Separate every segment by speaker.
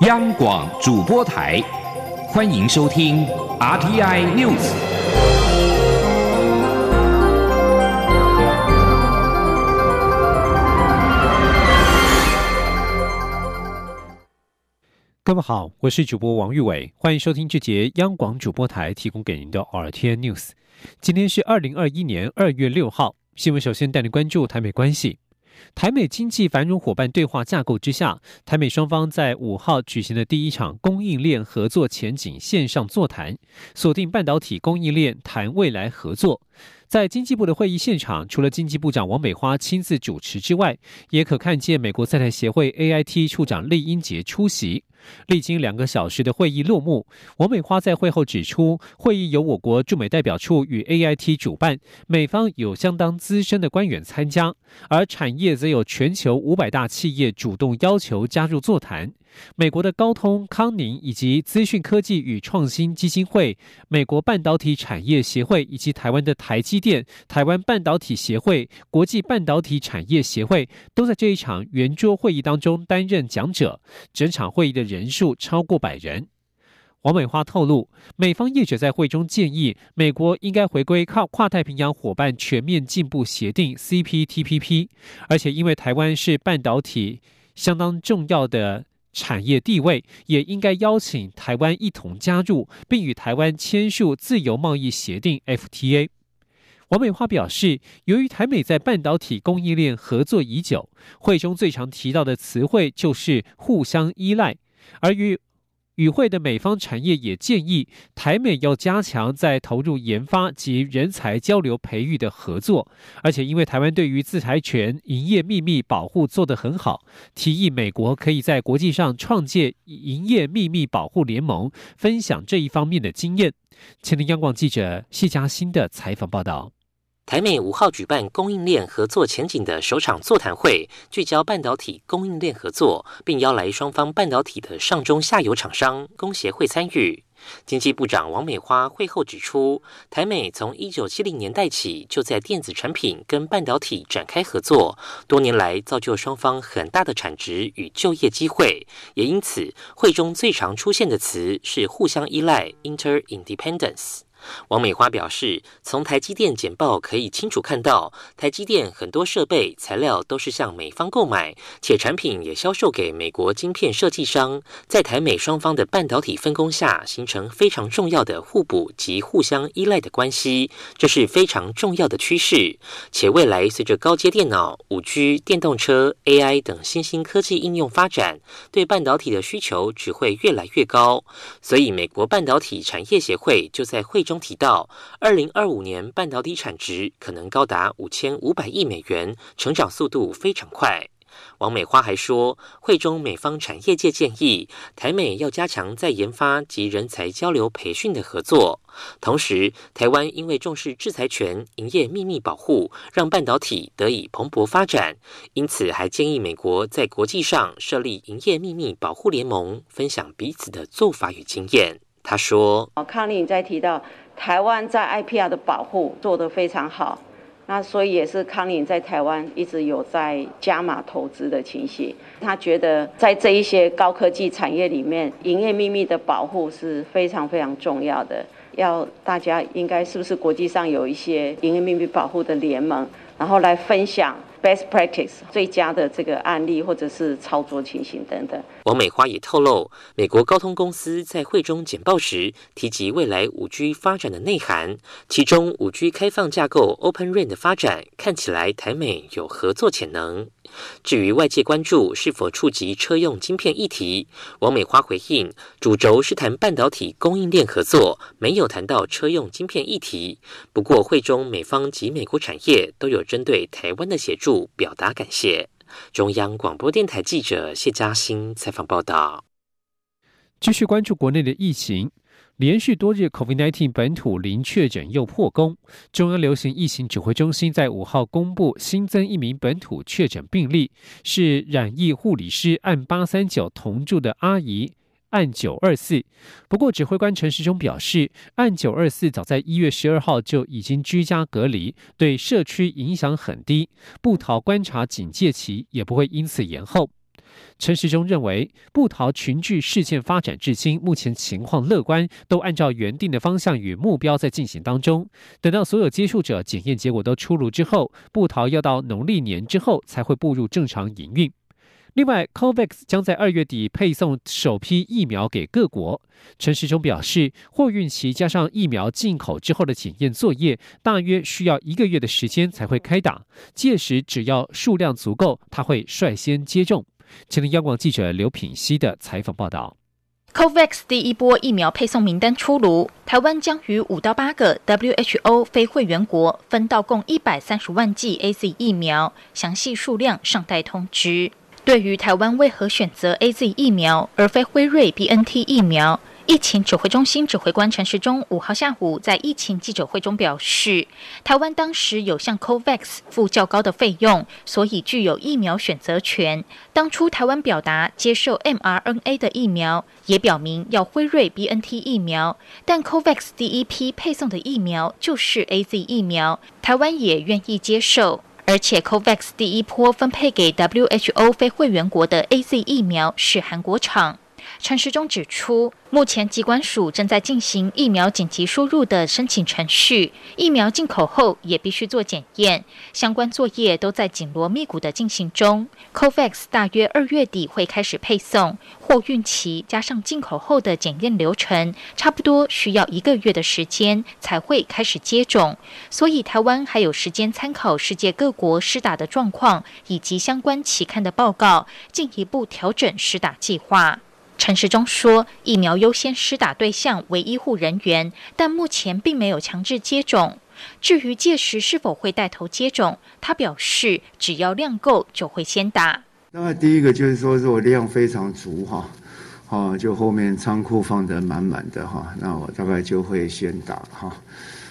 Speaker 1: 央广主播台，欢迎收听 RTI News。
Speaker 2: 各位好，我是主播王玉伟，欢迎收听这节央广主播台提供给您的 RTI News。今天是二零二一年二月六号，新闻首先带您关注台美关系。台美经济繁荣伙伴对话架构之下，台美双方在五号举行的第一场供应链合作前景线上座谈，锁定半导体供应链谈未来合作。在经济部的会议现场，除了经济部长王美花亲自主持之外，也可看见美国在台协会 AIT 处长厉英杰出席。历经两个小时的会议落幕，王美花在会后指出，会议由我国驻美代表处与 AIT 主办，美方有相当资深的官员参加，而产业则有全球五百大企业主动要求加入座谈。美国的高通、康宁以及资讯科技与创新基金会、美国半导体产业协会以及台湾的台积电、台湾半导体协会、国际半导体产业协会都在这一场圆桌会议当中担任讲者。整场会议的人数超过百人。王美花透露，美方业者在会中建议，美国应该回归靠跨太平洋伙伴全面进步协定 （CPTPP），而且因为台湾是半导体相当重要的。产业地位也应该邀请台湾一同加入，并与台湾签署自由贸易协定 （FTA）。王美花表示，由于台美在半导体供应链合作已久，会中最常提到的词汇就是互相依赖，而与与会的美方产业也建议台美要加强在投入研发及人才交流培育的合作，而且因为台湾对于自裁权、营业秘密保护做得很好，提议美国可以在国际上创建营业秘密保护联盟，分享这一方面的经验。前听央广记者谢嘉欣的采访报道。
Speaker 3: 台美五号举办供应链合作前景的首场座谈会，聚焦半导体供应链合作，并邀来双方半导体的上中下游厂商、工协会参与。经济部长王美花会后指出，台美从一九七零年代起就在电子产品跟半导体展开合作，多年来造就双方很大的产值与就业机会，也因此会中最常出现的词是互相依赖 （interdependence）。王美花表示，从台积电简报可以清楚看到，台积电很多设备材料都是向美方购买，且产品也销售给美国晶片设计商，在台美双方的半导体分工下，形成非常重要的互补及互相依赖的关系，这是非常重要的趋势。且未来随着高阶电脑、五 G、电动车、AI 等新兴科技应用发展，对半导体的需求只会越来越高，所以美国半导体产业协会就在会。中提到，二零二五年半导体产值可能高达五千五百亿美元，成长速度非常快。王美花还说，会中美方产业界建议台美要加强在研发及人才交流培训的合作。同时，台湾因为重视制裁权、营业秘密保护，让半导体得以蓬勃发展，因此还建议美国在国际上设立营业秘密保护联盟，分享彼此的做法与经验。他说：“
Speaker 4: 哦，康宁在提到台湾在 IPR 的保护做得非常好，那所以也是康宁在台湾一直有在加码投资的情形。他觉得在这一些高科技产业里面，营业秘密的保护是非常非常重要的。要大家应该是不是国际上有一些营业秘密保护的联盟，然后来分享。” best practice 最佳的这个案例或者是操作情形等等。
Speaker 3: 王美花也透露，美国高通公司在会中简报时提及未来五 G 发展的内涵，其中五 G 开放架构 Open RAN 的发展看起来台美有合作潜能。至于外界关注是否触及车用晶片议题，王美花回应，主轴是谈半导体供应链合作，没有谈到车用晶片议题。不过会中美方及美国产业都有针对台湾的协助表达感谢。中央广播电台记者谢嘉欣采访报道。
Speaker 2: 继续关注国内的疫情。连续多日，COVID-19 本土零确诊又破功。中央流行疫情指挥中心在五号公布新增一名本土确诊病例，是染疫护理师按八三九同住的阿姨按九二四。不过，指挥官陈时中表示，按九二四早在一月十二号就已经居家隔离，对社区影响很低，不逃观察警戒期也不会因此延后。陈时中认为，布桃群聚事件发展至今，目前情况乐观，都按照原定的方向与目标在进行当中。等到所有接触者检验结果都出炉之后，布桃要到农历年之后才会步入正常营运。另外，COVAX 将在二月底配送首批疫苗给各国。陈时中表示，货运期加上疫苗进口之后的检验作业，大约需要一个月的时间才会开打。届时只要数量足够，他会率先接种。前天央广记者刘品熙的采访报道
Speaker 5: ：COVAX 第一波疫苗配送名单出炉，台湾将与五到八个 WHO 非会员国分到共一百三十万剂 AZ 疫苗，详细数量尚待通知。对于台湾为何选择 AZ 疫苗而非辉瑞 BNT 疫苗？疫情指挥中心指挥官陈时中五号下午在疫情记者会中表示，台湾当时有向 COVAX 付较高的费用，所以具有疫苗选择权。当初台湾表达接受 mRNA 的疫苗，也表明要辉瑞 BNT 疫苗，但 COVAX 第一批配送的疫苗就是 AZ 疫苗，台湾也愿意接受。而且 COVAX 第一波分配给 WHO 非会员国的 AZ 疫苗是韩国厂。陈时中指出，目前机关署正在进行疫苗紧急输入的申请程序，疫苗进口后也必须做检验，相关作业都在紧锣密鼓的进行中。COVAX 大约二月底会开始配送，货运期加上进口后的检验流程，差不多需要一个月的时间才会开始接种，所以台湾还有时间参考世界各国施打的状况以及相关期刊的报告，进一步调整施打计划。陈时中说，疫苗优先施打对象为医护人员，但目前并没有强制接种。至于届时是否会带头接种，他表示只要量够就会先打。
Speaker 6: 那第一个就是说，如果量非常足哈，哦，就后面仓库放得满满的哈，那我大概就会先打哈。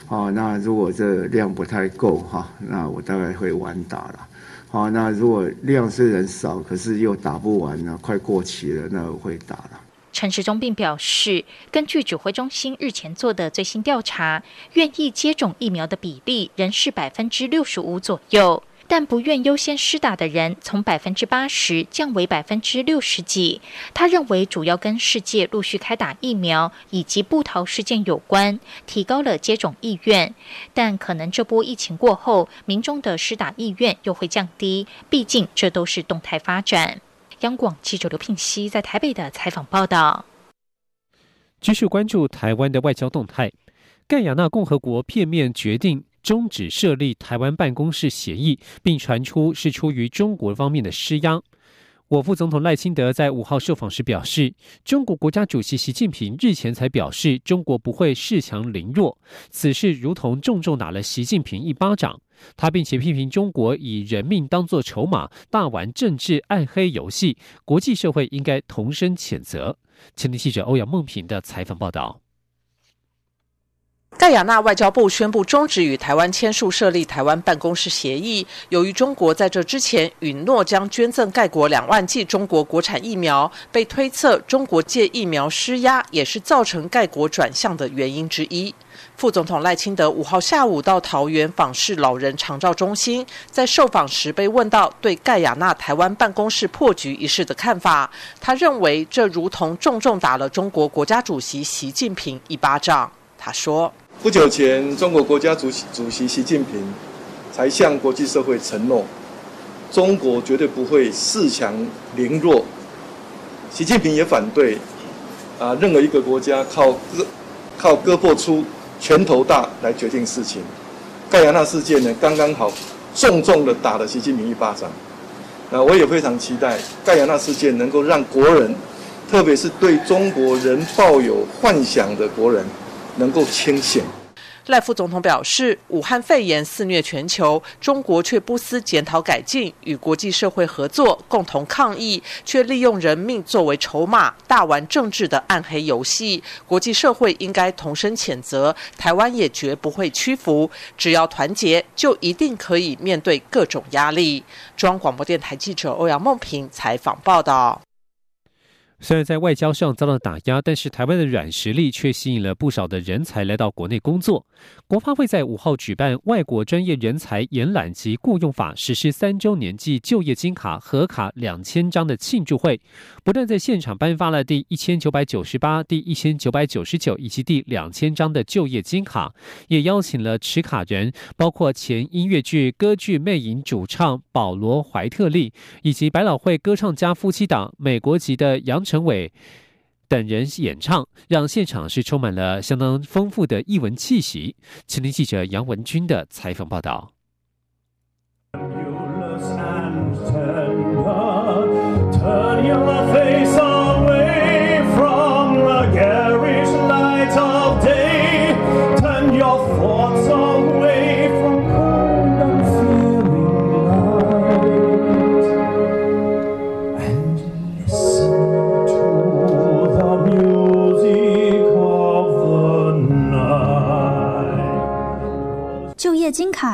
Speaker 6: 哦，那如果这量不太够哈，那我大概会晚打了。好，那如果量虽然少，可是又打不完呢，快过期了，那我会打了。
Speaker 5: 陈时中并表示，根据指挥中心日前做的最新调查，愿意接种疫苗的比例仍是百分之六十五左右。但不愿优先施打的人从百分之八十降为百分之六十几。他认为主要跟世界陆续开打疫苗以及布逃事件有关，提高了接种意愿。但可能这波疫情过后，民众的施打意愿又会降低。毕竟这都是动态发展。央广记者刘聘熙在台北的采访报道。
Speaker 2: 继续关注台湾的外交动态，盖亚纳共和国片面决定。终止设立台湾办公室协议，并传出是出于中国方面的施压。我副总统赖清德在五号受访时表示，中国国家主席习近平日前才表示，中国不会恃强凌弱，此事如同重重打了习近平一巴掌。他并且批评中国以人命当作筹码，大玩政治暗黑游戏，国际社会应该同声谴责。前天记者欧阳梦平的采访报道。
Speaker 7: 盖亚纳外交部宣布终止与台湾签署设立台湾办公室协议。由于中国在这之前允诺将捐赠盖国两万剂中国国产疫苗，被推测中国借疫苗施压，也是造成盖国转向的原因之一。副总统赖清德五号下午到桃园访视老人长照中心，在受访时被问到对盖亚纳台湾办公室破局一事的看法，他认为这如同重重打了中国国家主席习近平一巴掌。他说。
Speaker 8: 不久前，中国国家主席主席习近平才向国际社会承诺，中国绝对不会恃强凌弱。习近平也反对啊，任何一个国家靠割靠割破出拳头大来决定事情。盖亚纳事件呢，刚刚好重重的打了习近平一巴掌。那我也非常期待盖亚纳事件能够让国人，特别是对中国人抱有幻想的国人。能够清醒。
Speaker 7: 赖副总统表示，武汉肺炎肆虐全球，中国却不思检讨改进，与国际社会合作，共同抗疫，却利用人命作为筹码，大玩政治的暗黑游戏。国际社会应该同声谴责，台湾也绝不会屈服。只要团结，就一定可以面对各种压力。中央广播电台记者欧阳梦平采访报道。
Speaker 2: 虽然在外交上遭到打压，但是台湾的软实力却吸引了不少的人才来到国内工作。国发会在五号举办外国专业人才延揽及雇用法实施三周年暨就业金卡合卡两千张的庆祝会，不但在现场颁发了第一千九百九十八、第一千九百九十九以及第两千张的就业金卡，也邀请了持卡人，包括前音乐剧歌剧魅影主唱保罗怀特利，以及百老汇歌唱家夫妻档美国籍的杨。陈伟等人演唱，让现场是充满了相当丰富的艺文气息。青年记者杨文军的采访报道。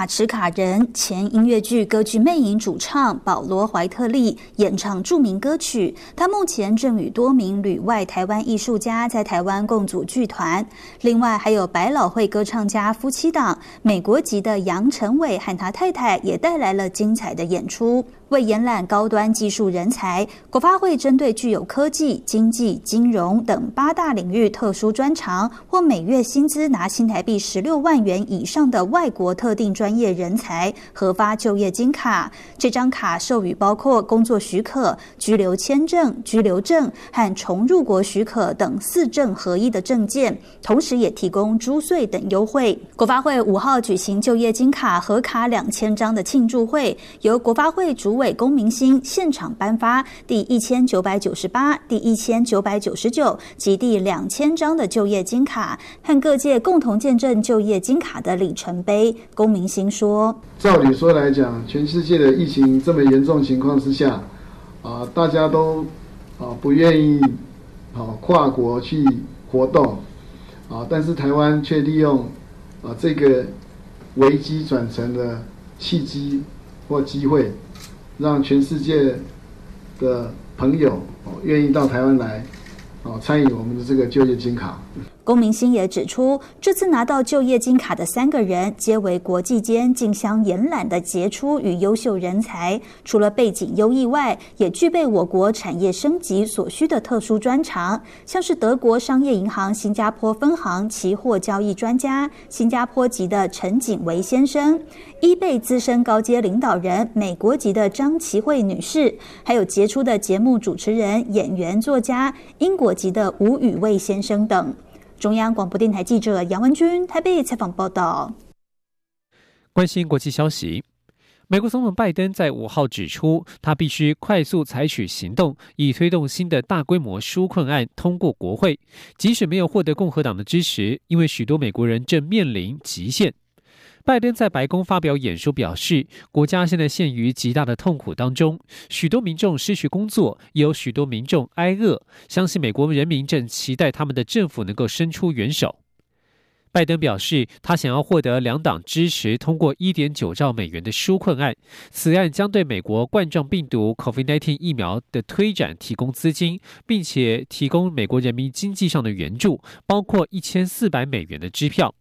Speaker 9: 持卡人前音乐剧歌剧魅影主唱保罗怀特利演唱著名歌曲。他目前正与多名旅外台湾艺术家在台湾共组剧团。另外还有百老汇歌唱家夫妻档美国籍的杨成伟和他太太也带来了精彩的演出。为延揽高端技术人才，国发会针对具有科技、经济、金融等八大领域特殊专长或每月薪资拿新台币十六万元以上的外国特定专业人才，核发就业金卡。这张卡授予包括工作许可、居留签证、居留证和重入国许可等四证合一的证件，同时也提供租税等优惠。国发会五号举行就业金卡核卡两千张的庆祝会，由国发会主。委龚明星现场颁发第一千九百九十八、第一千九百九十九及第两千张的就业金卡，和各界共同见证就业金卡的里程碑。龚明星说：“
Speaker 10: 照理说来讲，全世界的疫情这么严重情况之下，啊，大家都啊不愿意啊跨国去活动，啊，但是台湾却利用啊这个危机转成了契机或机会。”让全世界的朋友愿意到台湾来，哦，参与我们的这个就业金卡。
Speaker 9: 龚明星也指出，这次拿到就业金卡的三个人，皆为国际间竞相延揽的杰出与优秀人才。除了背景优异外，也具备我国产业升级所需的特殊专长，像是德国商业银行新加坡分行期货交易专家、新加坡籍的陈景维先生，伊贝资深高阶领导人美国籍的张琪慧女士，还有杰出的节目主持人、演员、作家英国籍的吴宇卫先生等。中央广播电台记者杨文君台北采访报道。
Speaker 2: 关心国际消息，美国总统拜登在五号指出，他必须快速采取行动，以推动新的大规模纾困案通过国会，即使没有获得共和党的支持，因为许多美国人正面临极限。拜登在白宫发表演说，表示国家现在陷于极大的痛苦当中，许多民众失去工作，也有许多民众挨饿。相信美国人民正期待他们的政府能够伸出援手。拜登表示，他想要获得两党支持，通过一点九兆美元的纾困案。此案将对美国冠状病毒 （COVID-19） 疫苗的推展提供资金，并且提供美国人民经济上的援助，包括一千四百美元的支票。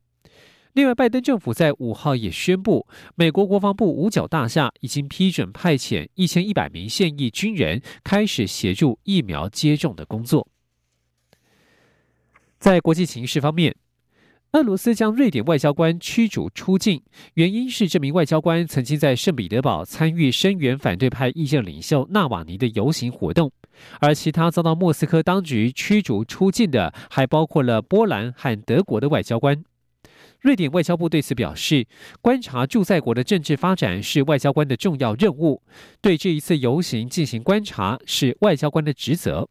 Speaker 2: 另外，拜登政府在五号也宣布，美国国防部五角大厦已经批准派遣一千一百名现役军人开始协助疫苗接种的工作。在国际形势方面，俄罗斯将瑞典外交官驱逐出境，原因是这名外交官曾经在圣彼得堡参与声援反对派意见领袖纳瓦尼的游行活动，而其他遭到莫斯科当局驱逐出境的，还包括了波兰和德国的外交官。瑞典外交部对此表示，观察驻在国的政治发展是外交官的重要任务，对这一次游行进行观察是外交官的职责。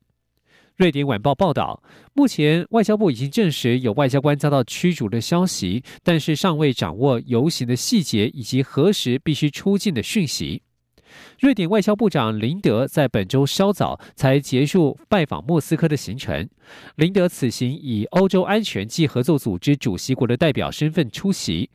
Speaker 2: 瑞典晚报报道，目前外交部已经证实有外交官遭到驱逐的消息，但是尚未掌握游行的细节以及何时必须出境的讯息。瑞典外交部长林德在本周稍早才结束拜访莫斯科的行程。林德此行以欧洲安全暨合作组织主席国的代表身份出席，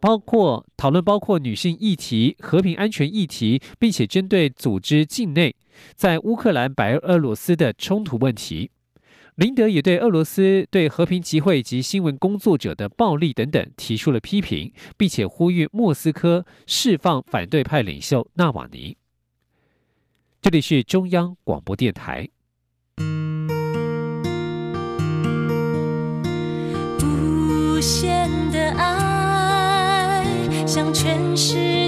Speaker 2: 包括讨论包括女性议题、和平安全议题，并且针对组织境内在乌克兰、白俄罗斯的冲突问题。林德也对俄罗斯对和平集会及新闻工作者的暴力等等提出了批评，并且呼吁莫斯科释放反对派领袖纳瓦尼。这里是中央广播电台。
Speaker 11: 无限的爱向全世界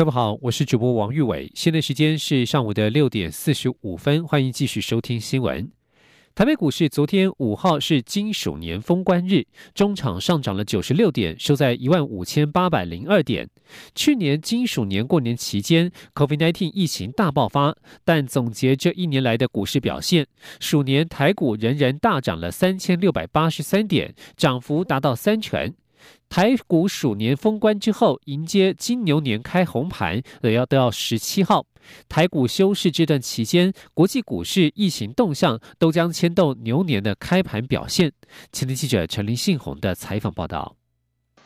Speaker 2: 各位好，我是主播王玉伟，现在时间是上午的六点四十五分，欢迎继续收听新闻。台北股市昨天五号是金属年封关日，中场上涨了九十六点，收在一万五千八百零二点。去年金属年过年期间，COVID-19 疫情大爆发，但总结这一年来的股市表现，鼠年台股仍然大涨了三千六百八十三点，涨幅达到三成。台股鼠年封关之后，迎接金牛年开红盘，也要都要十七号。台股休市这段期间，国际股市疫情动向都将牵动牛年的开盘表现。前天记者陈林信宏的采访报道。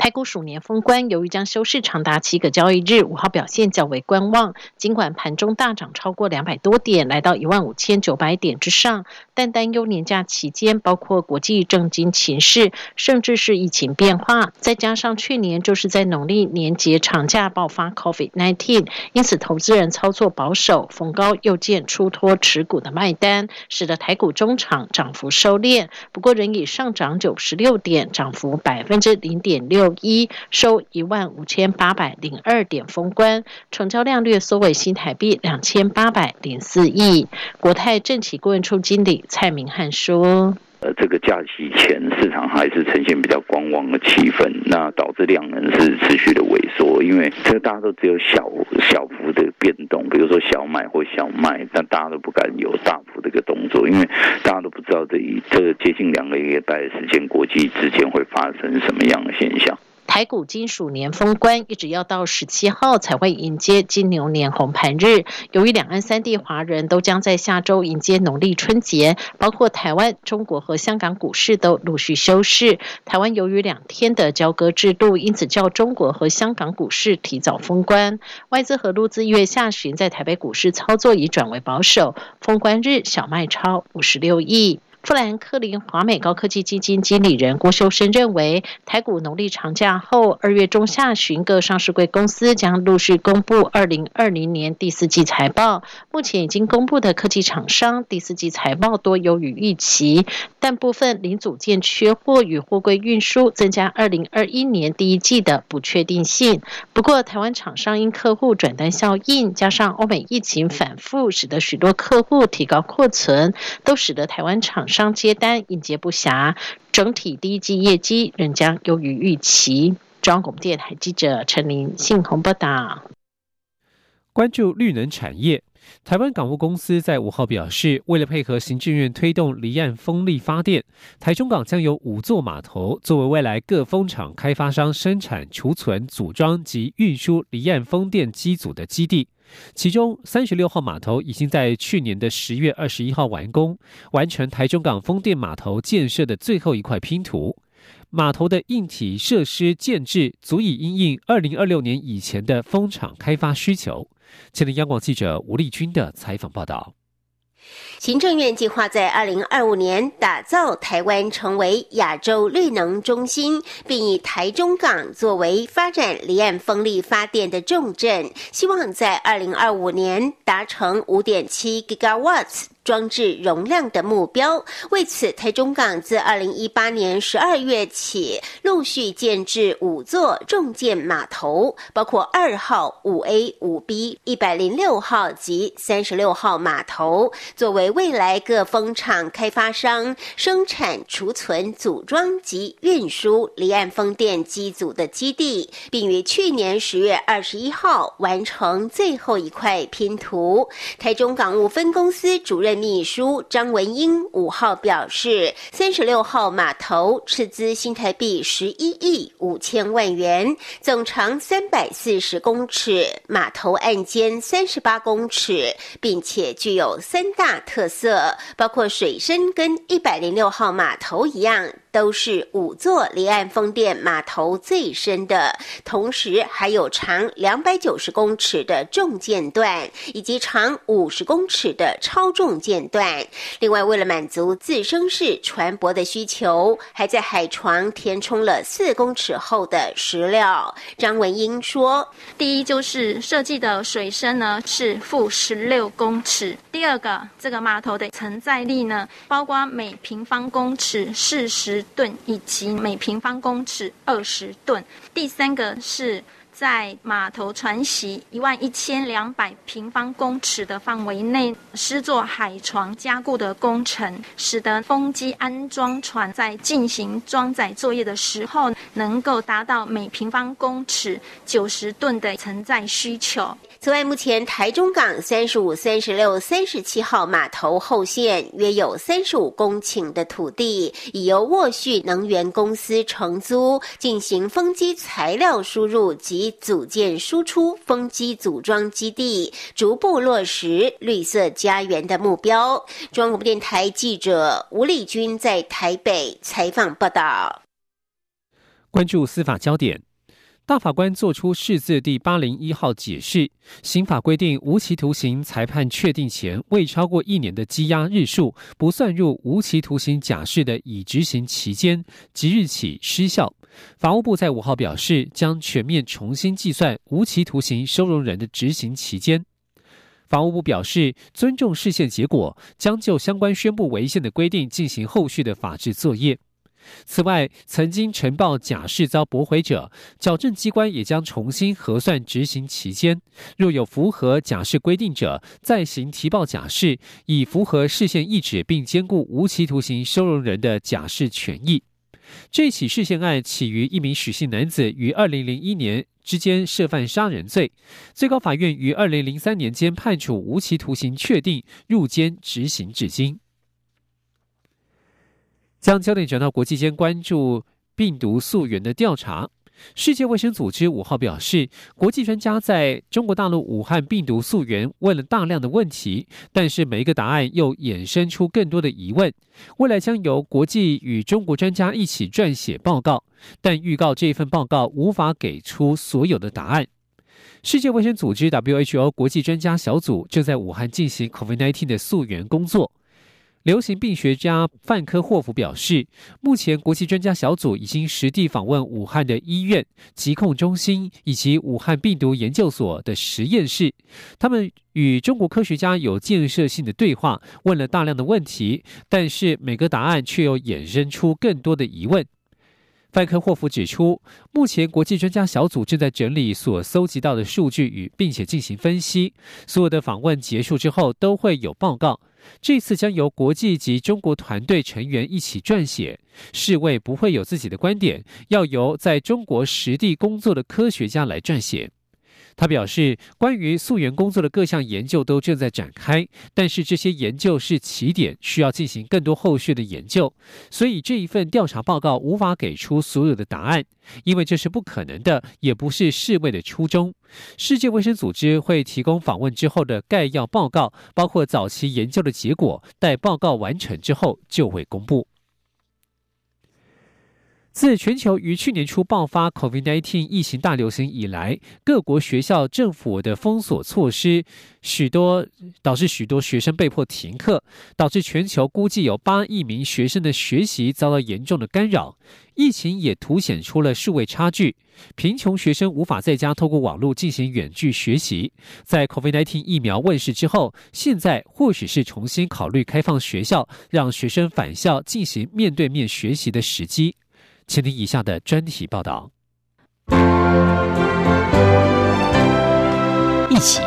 Speaker 12: 台股鼠年封关，由于将休市长达七个交易日，五号表现较为观望。尽管盘中大涨超过两百多点，来到一万五千九百点之上，但担忧年假期间，包括国际政经情势，甚至是疫情变化，再加上去年就是在农历年节长假爆发 COVID-19，因此投资人操作保守，逢高又见出脱持股的卖单，使得台股中场涨幅收敛。不过仍以上涨九十六点，涨幅百分之零点六。一收一万五千八百零二点封关，成交量略缩为新台币两千八百零四亿。国泰政企顾问处经理蔡明汉说：“，
Speaker 13: 这个假期前市场还是呈现比较观望的气氛，那导致量能是持续的萎缩。因为这个大家都只有小小幅的变动，比如说小买或小卖，但大家都不敢有大幅的一个动作，因为大家都不知道这一这接近两个礼拜的时间，国际之间会发生什么样的现象。”
Speaker 12: 台股金属年封关，一直要到十七号才会迎接金牛年红盘日。由于两岸三地华人都将在下周迎接农历春节，包括台湾、中国和香港股市都陆续休市。台湾由于两天的交割制度，因此较中国和香港股市提早封关。外资和陆资一月下旬在台北股市操作已转为保守，封关日小卖超五十六亿。富兰克林华美高科技基金经理人郭修生认为，台股农历长假后，二月中下旬各上市柜公司将陆续公布二零二零年第四季财报。目前已经公布的科技厂商第四季财报多优于预期，但部分零组件缺货与货柜运输增加二零二一年第一季的不确定性。不过，台湾厂商因客户转单效应，加上欧美疫情反复，使得许多客户提高库存，都使得台湾厂。商接单应接不暇，整体第一季业绩仍将优于预期。中央广播电台记者陈琳信鸿报道。
Speaker 2: 关注绿能产业，台湾港务公司在五号表示，为了配合行政院推动离岸风力发电，台中港将有五座码头作为未来各风场开发商生产、储存、组装及运输离岸风电机组的基地。其中，三十六号码头已经在去年的十月二十一号完工，完成台中港风电码头建设的最后一块拼图。码头的硬体设施建制足以应应二零二六年以前的风场开发需求。前的央广记者吴丽君的采访报道。
Speaker 14: 行政院计划在二零二五年打造台湾成为亚洲绿能中心，并以台中港作为发展离岸风力发电的重镇，希望在二零二五年达成五点七 gigawatts。装置容量的目标。为此，台中港自二零一八年十二月起，陆续建制五座重建码头，包括二号、五 A、五 B、一百零六号及三十六号码头，作为未来各风场开发商生产、储存、组装及运输离岸风电机组的基地，并于去年十月二十一号完成最后一块拼图。台中港务分公司主任。秘书张文英五号表示，三十六号码头斥资新台币十一亿五千万元，总长三百四十公尺，码头岸间三十八公尺，并且具有三大特色，包括水深跟一百零六号码头一样。都是五座离岸风电码头最深的，同时还有长两百九十公尺的重舰段，以及长五十公尺的超重舰段。另外，为了满足自升式船舶的需求，还在海床填充了四公尺厚的石料。张文英说：“
Speaker 15: 第一就是设计的水深呢是负十六公尺，第二个这个码头的承载力呢，包括每平方公尺四十。”吨以及每平方公尺二十吨。第三个是在码头船席一万一千两百平方公尺的范围内施作海床加固的工程，使得风机安装船在进行装载作业的时候，能够达到每平方公尺九十吨的承载需求。
Speaker 14: 此外，目前台中港三十五、三十六、三十七号码头后线约有三十五公顷的土地，已由沃旭能源公司承租，进行风机材料输入及组建输出风机组装基地，逐步落实绿色家园的目标。中央电台记者吴丽君在台北采访报道。
Speaker 2: 关注司法焦点。大法官作出释字第八零一号解释，刑法规定，无期徒刑裁判确定前未超过一年的羁押日数，不算入无期徒刑假释的已执行期间，即日起失效。法务部在五号表示，将全面重新计算无期徒刑收容人的执行期间。法务部表示，尊重释宪结果，将就相关宣布违宪的规定进行后续的法制作业。此外，曾经呈报假释遭驳回者，矫正机关也将重新核算执行期间。若有符合假释规定者，再行提报假释，以符合视线意志并兼顾无期徒刑收容人的假释权益。这起事件案起于一名许姓男子于二零零一年之间涉犯杀人罪，最高法院于二零零三年间判处无期徒刑确定，入监执行至今。将焦点转到国际间关注病毒溯源的调查。世界卫生组织五号表示，国际专家在中国大陆武汉病毒溯源问了大量的问题，但是每一个答案又衍生出更多的疑问。未来将由国际与中国专家一起撰写报告，但预告这一份报告无法给出所有的答案。世界卫生组织 WHO 国际专家小组正在武汉进行 COVID-19 的溯源工作。流行病学家范科霍夫表示，目前国际专家小组已经实地访问武汉的医院、疾控中心以及武汉病毒研究所的实验室。他们与中国科学家有建设性的对话，问了大量的问题，但是每个答案却又衍生出更多的疑问。范科霍夫指出，目前国际专家小组正在整理所搜集到的数据与并且进行分析。所有的访问结束之后，都会有报告。这次将由国际及中国团队成员一起撰写，世卫不会有自己的观点，要由在中国实地工作的科学家来撰写。他表示，关于溯源工作的各项研究都正在展开，但是这些研究是起点，需要进行更多后续的研究，所以这一份调查报告无法给出所有的答案，因为这是不可能的，也不是世卫的初衷。世界卫生组织会提供访问之后的概要报告，包括早期研究的结果，待报告完成之后就会公布。自全球于去年初爆发 COVID-19 疫情大流行以来，各国学校政府的封锁措施，许多导致许多学生被迫停课，导致全球估计有八亿名学生的学习遭到严重的干扰。疫情也凸显出了数位差距，贫穷学生无法在家透过网络进行远距学习。在 COVID-19 疫苗问世之后，现在或许是重新考虑开放学校，让学生返校进行面对面学习的时机。请听以下的专题报道。
Speaker 1: 一起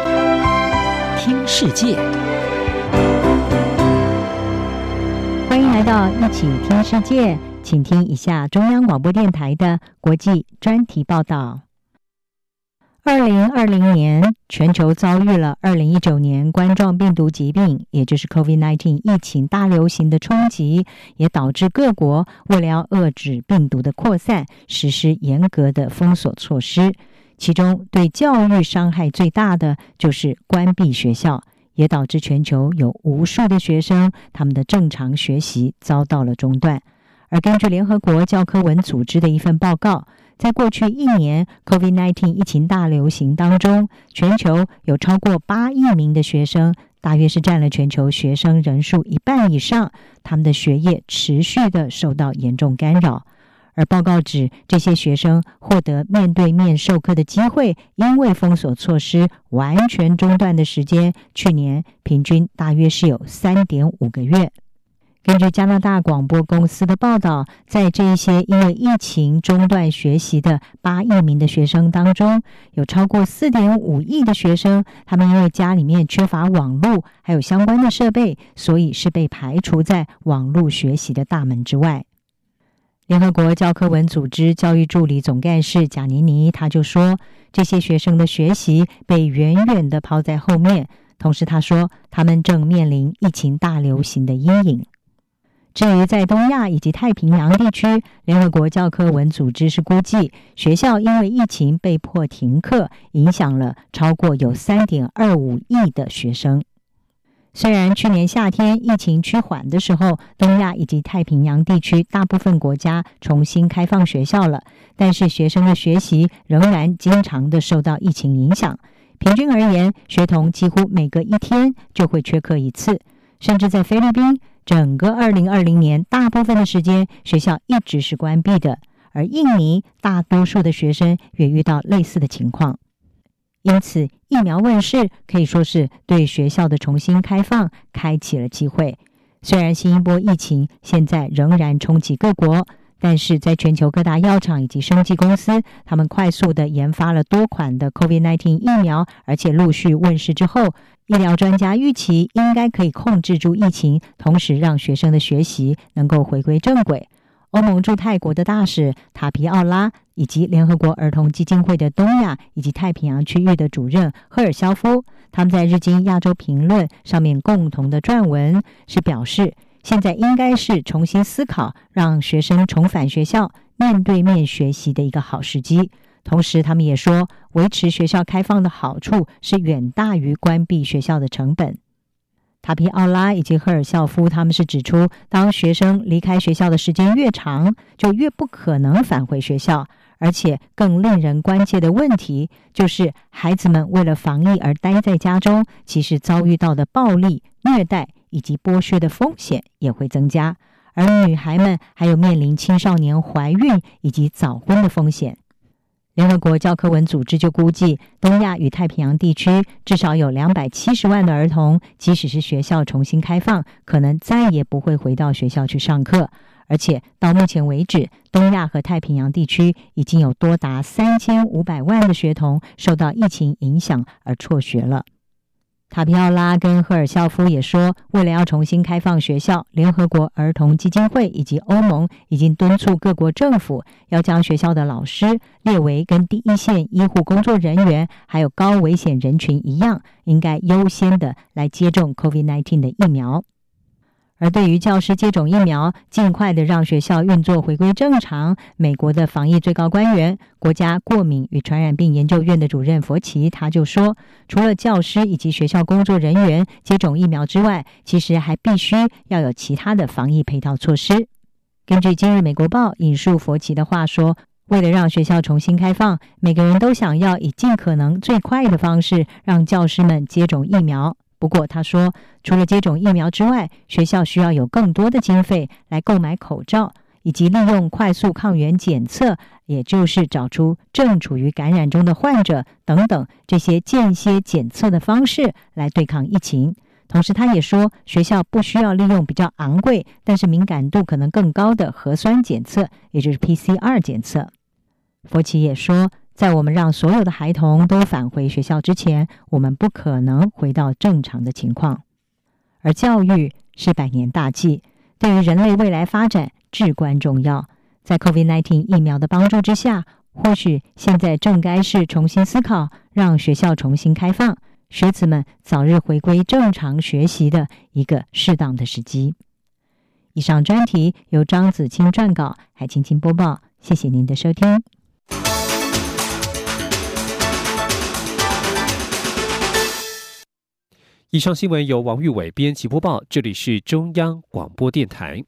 Speaker 1: 听世界，
Speaker 16: 欢迎来到一起听世界，请听一下中央广播电台的国际专题报道。二零二零年，全球遭遇了二零一九年冠状病毒疾病，也就是 COVID-19 疫情大流行的冲击，也导致各国为了要遏制病毒的扩散，实施严格的封锁措施。其中，对教育伤害最大的就是关闭学校，也导致全球有无数的学生他们的正常学习遭到了中断。而根据联合国教科文组织的一份报告。在过去一年，COVID-19 疫情大流行当中，全球有超过八亿名的学生，大约是占了全球学生人数一半以上，他们的学业持续的受到严重干扰。而报告指，这些学生获得面对面授课的机会，因为封锁措施完全中断的时间，去年平均大约是有三点五个月。根据加拿大广播公司的报道，在这一些因为疫情中断学习的八亿名的学生当中，有超过四点五亿的学生，他们因为家里面缺乏网络还有相关的设备，所以是被排除在网络学习的大门之外。联合国教科文组织教育助理总干事贾尼尼他就说，这些学生的学习被远远的抛在后面，同时他说，他们正面临疫情大流行的阴影。至于在东亚以及太平洋地区，联合国教科文组织是估计学校因为疫情被迫停课，影响了超过有三点二五亿的学生。虽然去年夏天疫情趋缓的时候，东亚以及太平洋地区大部分国家重新开放学校了，但是学生的学习仍然经常的受到疫情影响。平均而言，学童几乎每隔一天就会缺课一次，甚至在菲律宾。整个二零二零年，大部分的时间学校一直是关闭的，而印尼大多数的学生也遇到类似的情况。因此，疫苗问世可以说是对学校的重新开放开启了机会。虽然新一波疫情现在仍然冲击各国，但是在全球各大药厂以及生技公司，他们快速的研发了多款的 COVID-19 疫苗，而且陆续问世之后。医疗专家预期应该可以控制住疫情，同时让学生的学习能够回归正轨。欧盟驻泰国的大使塔皮奥拉，以及联合国儿童基金会的东亚以及太平洋区域的主任赫尔肖夫，他们在日经亚洲评论上面共同的撰文是表示，现在应该是重新思考让学生重返学校面对面学习的一个好时机。同时，他们也说，维持学校开放的好处是远大于关闭学校的成本。塔皮奥拉以及赫尔肖夫他们是指出，当学生离开学校的时间越长，就越不可能返回学校。而且，更令人关切的问题就是，孩子们为了防疫而待在家中，其实遭遇到的暴力、虐待以及剥削的风险也会增加。而女孩们还有面临青少年怀孕以及早婚的风险。联合国教科文组织就估计，东亚与太平洋地区至少有两百七十万的儿童，即使是学校重新开放，可能再也不会回到学校去上课。而且到目前为止，东亚和太平洋地区已经有多达三千五百万的学童受到疫情影响而辍学了。塔皮奥拉跟赫尔肖夫也说，为了要重新开放学校，联合国儿童基金会以及欧盟已经敦促各国政府要将学校的老师列为跟第一线医护工作人员还有高危险人群一样，应该优先的来接种 COVID-19 的疫苗。而对于教师接种疫苗，尽快的让学校运作回归正常，美国的防疫最高官员、国家过敏与传染病研究院的主任佛奇他就说，除了教师以及学校工作人员接种疫苗之外，其实还必须要有其他的防疫配套措施。根据今日美国报引述佛奇的话说，为了让学校重新开放，每个人都想要以尽可能最快的方式让教师们接种疫苗。不过，他说，除了接种疫苗之外，学校需要有更多的经费来购买口罩，以及利用快速抗原检测，也就是找出正处于感染中的患者等等这些间歇检测的方式来对抗疫情。同时，他也说，学校不需要利用比较昂贵但是敏感度可能更高的核酸检测，也就是 PCR 检测。佛奇也说。在我们让所有的孩童都返回学校之前，我们不可能回到正常的情况。而教育是百年大计，对于人类未来发展至关重要。在 COVID-19 疫苗的帮助之下，或许现在正该是重新思考，让学校重新开放，学子们早日回归正常学习的一个适当的时机。以上专题由张子清撰稿，海青青播报。谢谢您的收听。
Speaker 2: 以上新闻由王玉伟编辑播报，这里是中央广播电台。